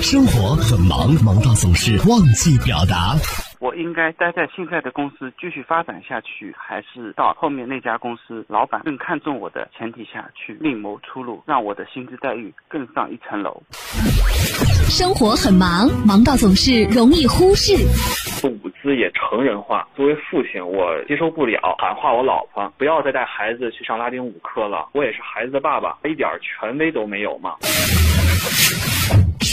生活很忙，忙到总是忘记表达。我应该待在现在的公司继续发展下去，还是到后面那家公司老板更看重我的前提下去另谋出路，让我的薪资待遇更上一层楼？生活很忙，忙到总是容易忽视。舞姿也成人化，作为父亲，我接受不了喊话我老婆，不要再带孩子去上拉丁舞课了。我也是孩子的爸爸，一点权威都没有吗？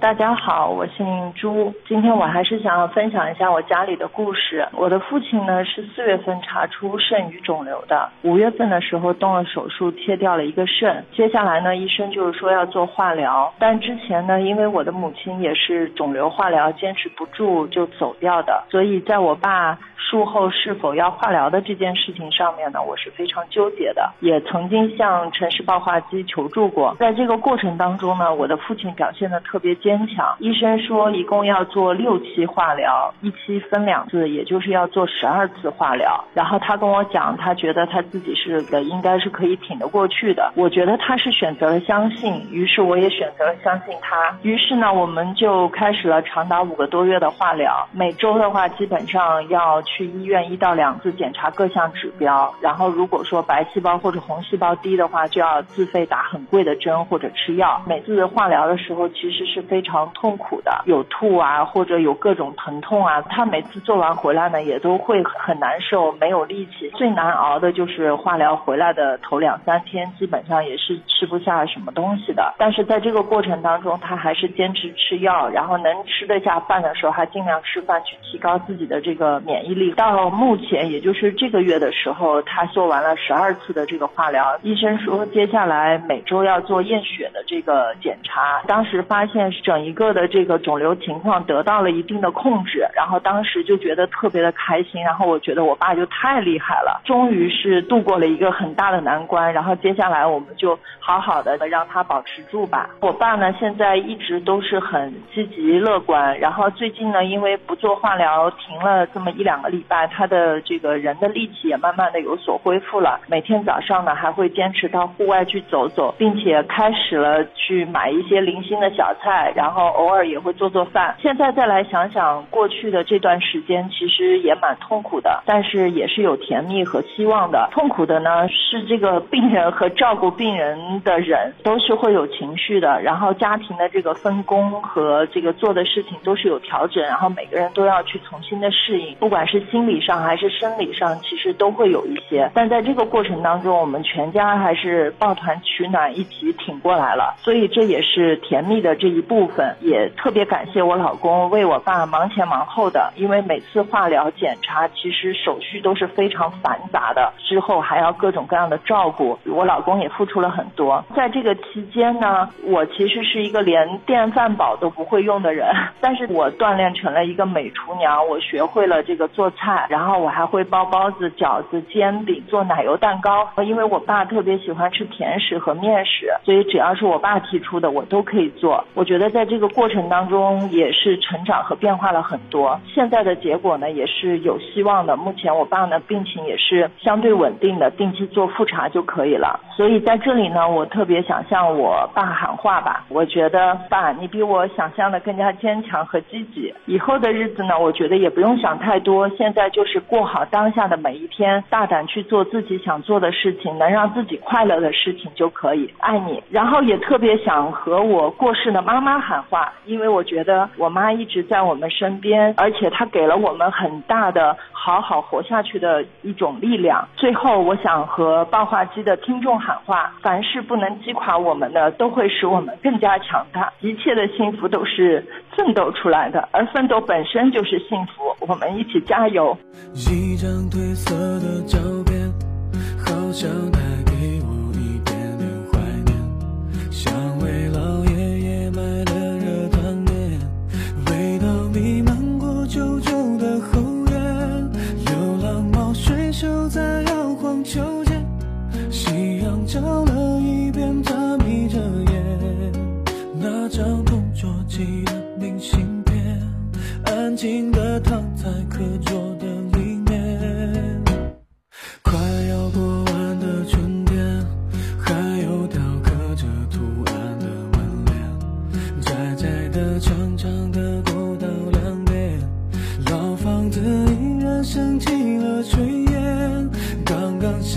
大家好，我姓朱。今天我还是想要分享一下我家里的故事。我的父亲呢是四月份查出肾盂肿瘤的，五月份的时候动了手术切掉了一个肾。接下来呢，医生就是说要做化疗，但之前呢，因为我的母亲也是肿瘤化疗坚持不住就走掉的，所以在我爸术后是否要化疗的这件事情上面呢，我是非常纠结的，也曾经向城市爆化机求助过。在这个过程当中呢，我的父亲表现的特别坚。坚强。医生说一共要做六期化疗，一期分两次，也就是要做十二次化疗。然后他跟我讲，他觉得他自己是的，应该是可以挺得过去的。我觉得他是选择了相信，于是我也选择了相信他。于是呢，我们就开始了长达五个多月的化疗。每周的话，基本上要去医院一到两次检查各项指标。然后如果说白细胞或者红细胞低的话，就要自费打很贵的针或者吃药。每次化疗的时候，其实是非。非常痛苦的，有吐啊，或者有各种疼痛啊。他每次做完回来呢，也都会很难受，没有力气。最难熬的就是化疗回来的头两三天，基本上也是吃不下什么东西的。但是在这个过程当中，他还是坚持吃药，然后能吃得下饭的时候，还尽量吃饭，去提高自己的这个免疫力。到目前，也就是这个月的时候，他做完了十二次的这个化疗，医生说接下来每周要做验血的这个检查。当时发现是。整一个的这个肿瘤情况得到了一定的控制，然后当时就觉得特别的开心，然后我觉得我爸就太厉害了，终于是度过了一个很大的难关，然后接下来我们就好好的让他保持住吧。我爸呢现在一直都是很积极乐观，然后最近呢因为不做化疗停了这么一两个礼拜，他的这个人的力气也慢慢的有所恢复了，每天早上呢还会坚持到户外去走走，并且开始了去买一些零星的小菜。然后偶尔也会做做饭。现在再来想想过去的这段时间，其实也蛮痛苦的，但是也是有甜蜜和希望的。痛苦的呢是这个病人和照顾病人的人都是会有情绪的，然后家庭的这个分工和这个做的事情都是有调整，然后每个人都要去重新的适应，不管是心理上还是生理上，其实都会有一些。但在这个过程当中，我们全家还是抱团取暖，一起挺过来了。所以这也是甜蜜的这一步部。分也特别感谢我老公为我爸忙前忙后的，因为每次化疗检查其实手续都是非常繁杂的，之后还要各种各样的照顾，我老公也付出了很多。在这个期间呢，我其实是一个连电饭煲都不会用的人，但是我锻炼成了一个美厨娘，我学会了这个做菜，然后我还会包包子、饺子、煎饼、做奶油蛋糕。因为我爸特别喜欢吃甜食和面食，所以只要是我爸提出的，我都可以做。我觉得在这个过程当中，也是成长和变化了很多。现在的结果呢，也是有希望的。目前我爸呢病情也是相对稳定的，定期做复查就可以了。所以在这里呢，我特别想向我爸喊话吧。我觉得爸，你比我想象的更加坚强和积极。以后的日子呢，我觉得也不用想太多，现在就是过好当下的每一天，大胆去做自己想做的事情，能让自己快乐的事情就可以。爱你。然后也特别想和我过世的妈妈。喊话，因为我觉得我妈一直在我们身边，而且她给了我们很大的好好活下去的一种力量。最后，我想和爆话机的听众喊话：凡是不能击垮我们的，都会使我们更加强大。一切的幸福都是奋斗出来的，而奋斗本身就是幸福。我们一起加油。一张褪色的照片，好像带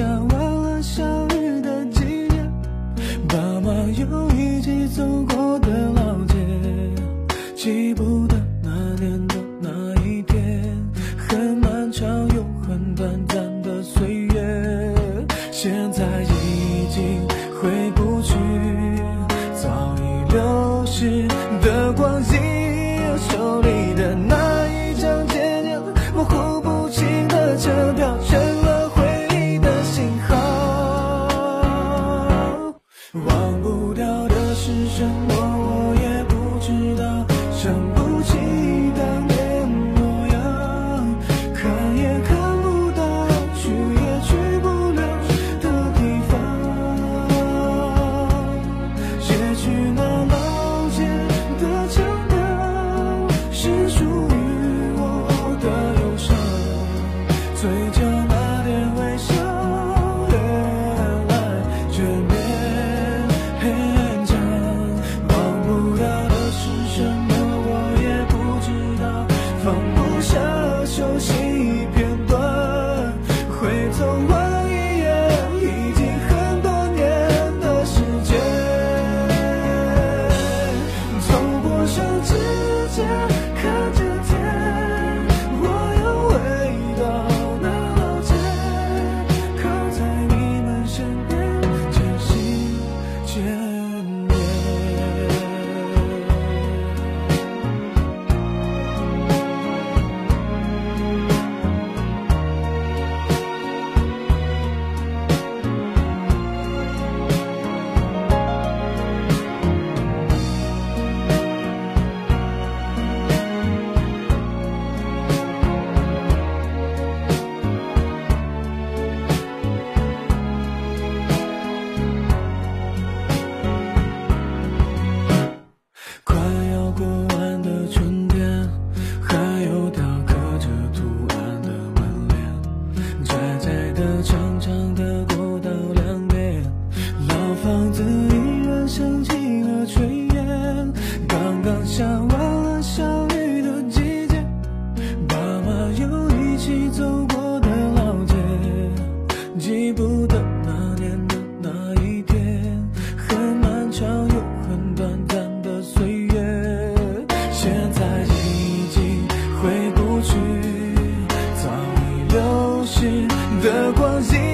show. 的光景。